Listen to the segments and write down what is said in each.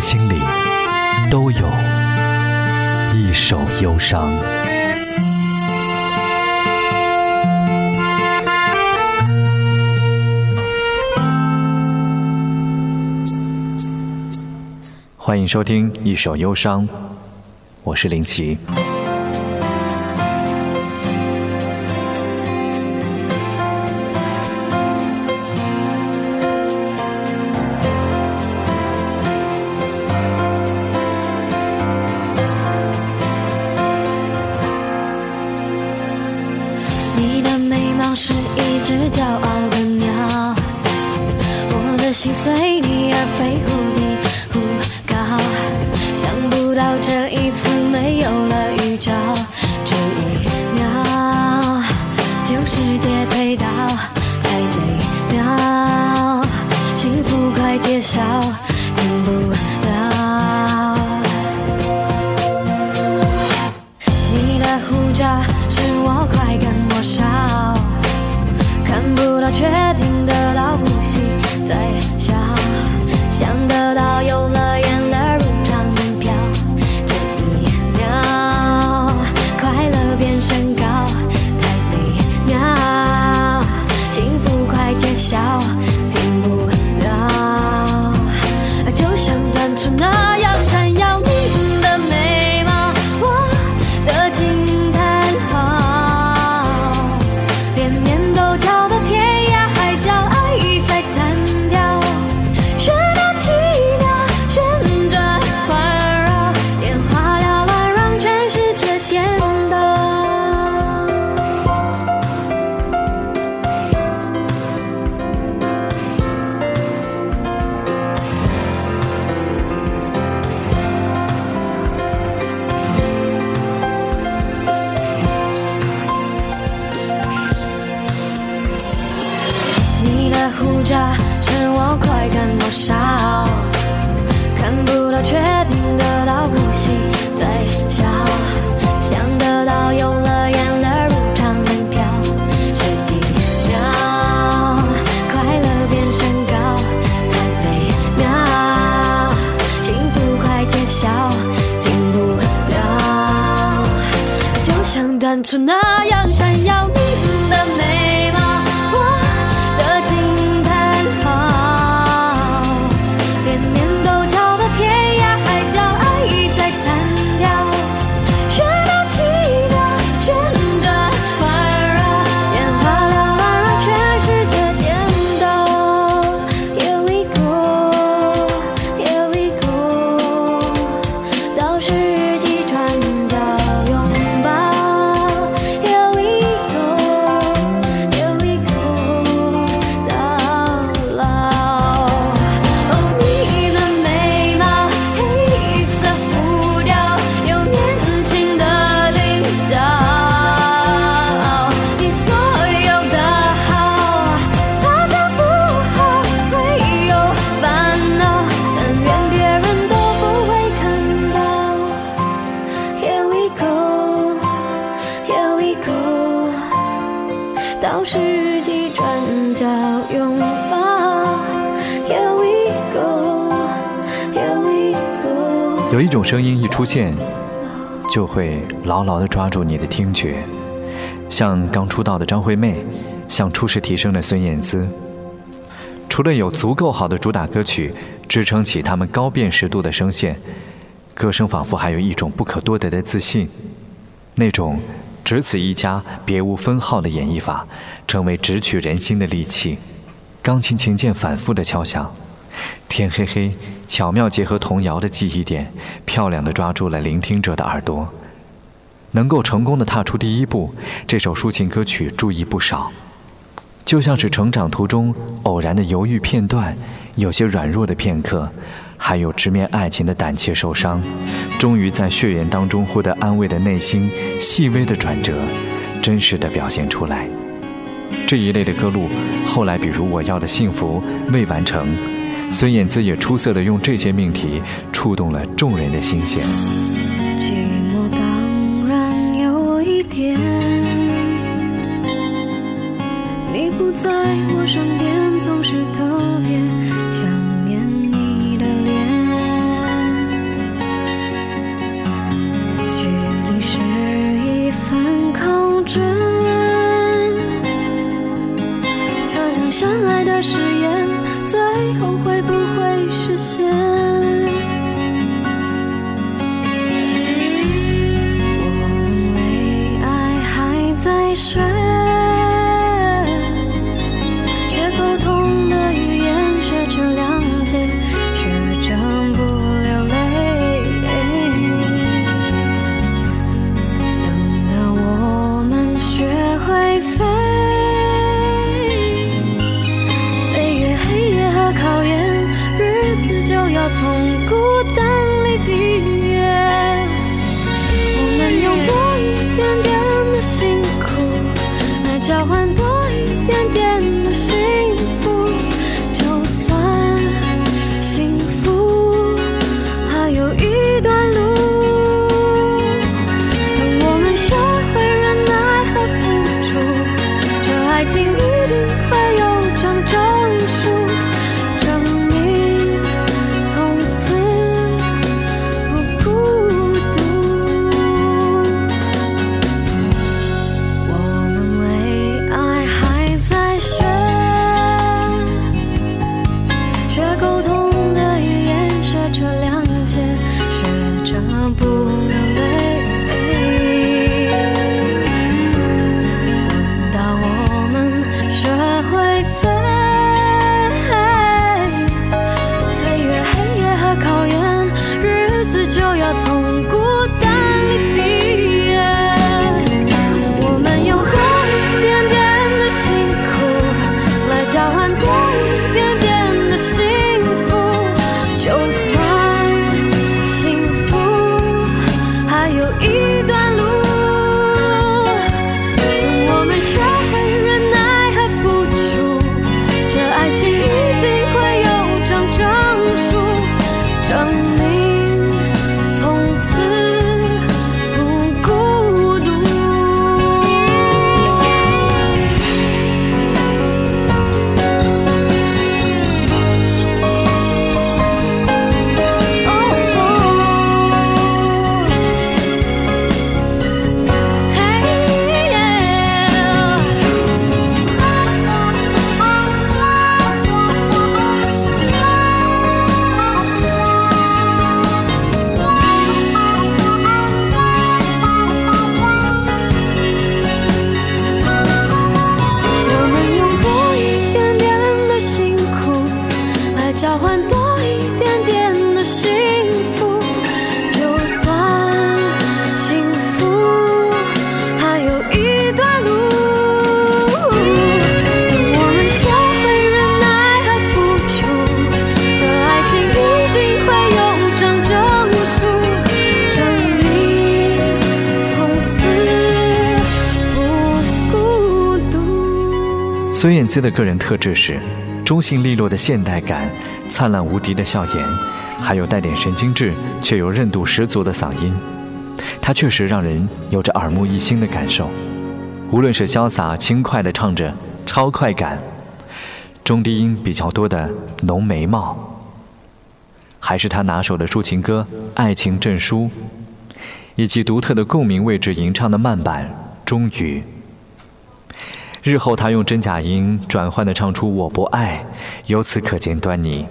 心里都有一首忧伤。欢迎收听《一首忧伤》，我是林奇。骄傲的鸟，我的心随你而飞，忽低忽高。想不到这一次没有了预兆，这一秒就是的胡渣是我快感多少，看不到却听得到呼吸在笑，想得到游乐园的入场门票，是一秒，快乐变身高，太美妙，幸福快揭晓，停不了，就像当初那样闪耀你的美。有一种声音一出现，就会牢牢地抓住你的听觉，像刚出道的张惠妹，像初试啼声的孙燕姿。除了有足够好的主打歌曲支撑起他们高辨识度的声线，歌声仿佛还有一种不可多得的自信，那种只此一家，别无分号的演绎法，成为直取人心的利器。钢琴琴键反复的敲响，天黑黑，巧妙结合童谣的记忆点，漂亮的抓住了聆听者的耳朵。能够成功的踏出第一步，这首抒情歌曲注意不少，就像是成长途中偶然的犹豫片段，有些软弱的片刻，还有直面爱情的胆怯受伤，终于在血缘当中获得安慰的内心细微的转折，真实的表现出来。这一类的歌路，后来比如《我要的幸福》未完成，孙燕姿也出色的用这些命题触动了众人的心弦。寂寞当然有一点你不在我身边总是特别孙燕姿的个人特质是中性利落的现代感、灿烂无敌的笑颜，还有带点神经质却又韧度十足的嗓音。她确实让人有着耳目一新的感受。无论是潇洒轻快地唱着超快感，中低音比较多的浓眉毛，还是她拿手的抒情歌《爱情证书》，以及独特的共鸣位置吟唱的慢板《终于》。日后他用真假音转换的唱出“我不爱”，由此可见端倪。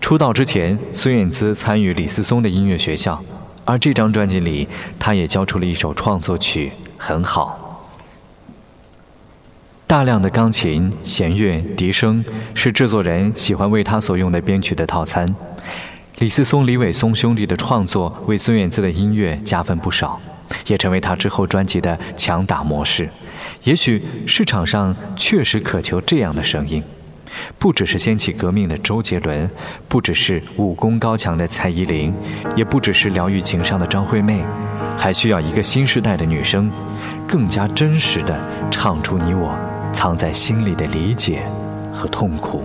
出道之前，孙燕姿参与李思松的音乐学校，而这张专辑里，他也交出了一首创作曲，很好。大量的钢琴、弦乐、笛声是制作人喜欢为他所用的编曲的套餐。李思松、李伟松兄弟的创作为孙燕姿的音乐加分不少，也成为他之后专辑的强打模式。也许市场上确实渴求这样的声音，不只是掀起革命的周杰伦，不只是武功高强的蔡依林，也不只是疗愈情伤的张惠妹，还需要一个新时代的女生，更加真实的唱出你我藏在心里的理解和痛苦。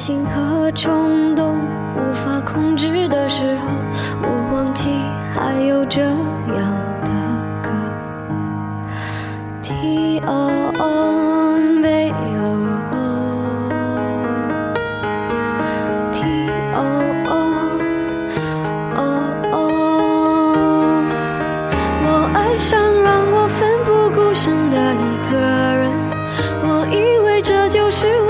心和冲动无法控制的时候，我忘记还有这样的歌。T O O B O T O O O O，我爱上让我奋不顾身的一。个人，我以为这就是我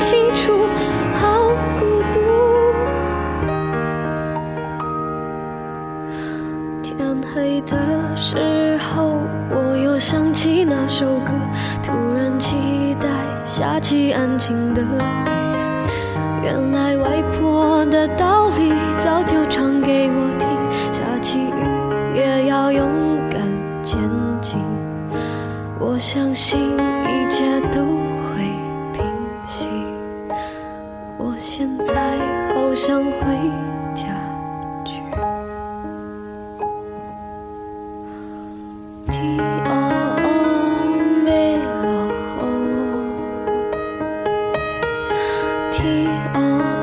清楚，好孤独。天黑的时候，我又想起那首歌，突然期待下起安静的。原来外婆的道理早就唱给我。哦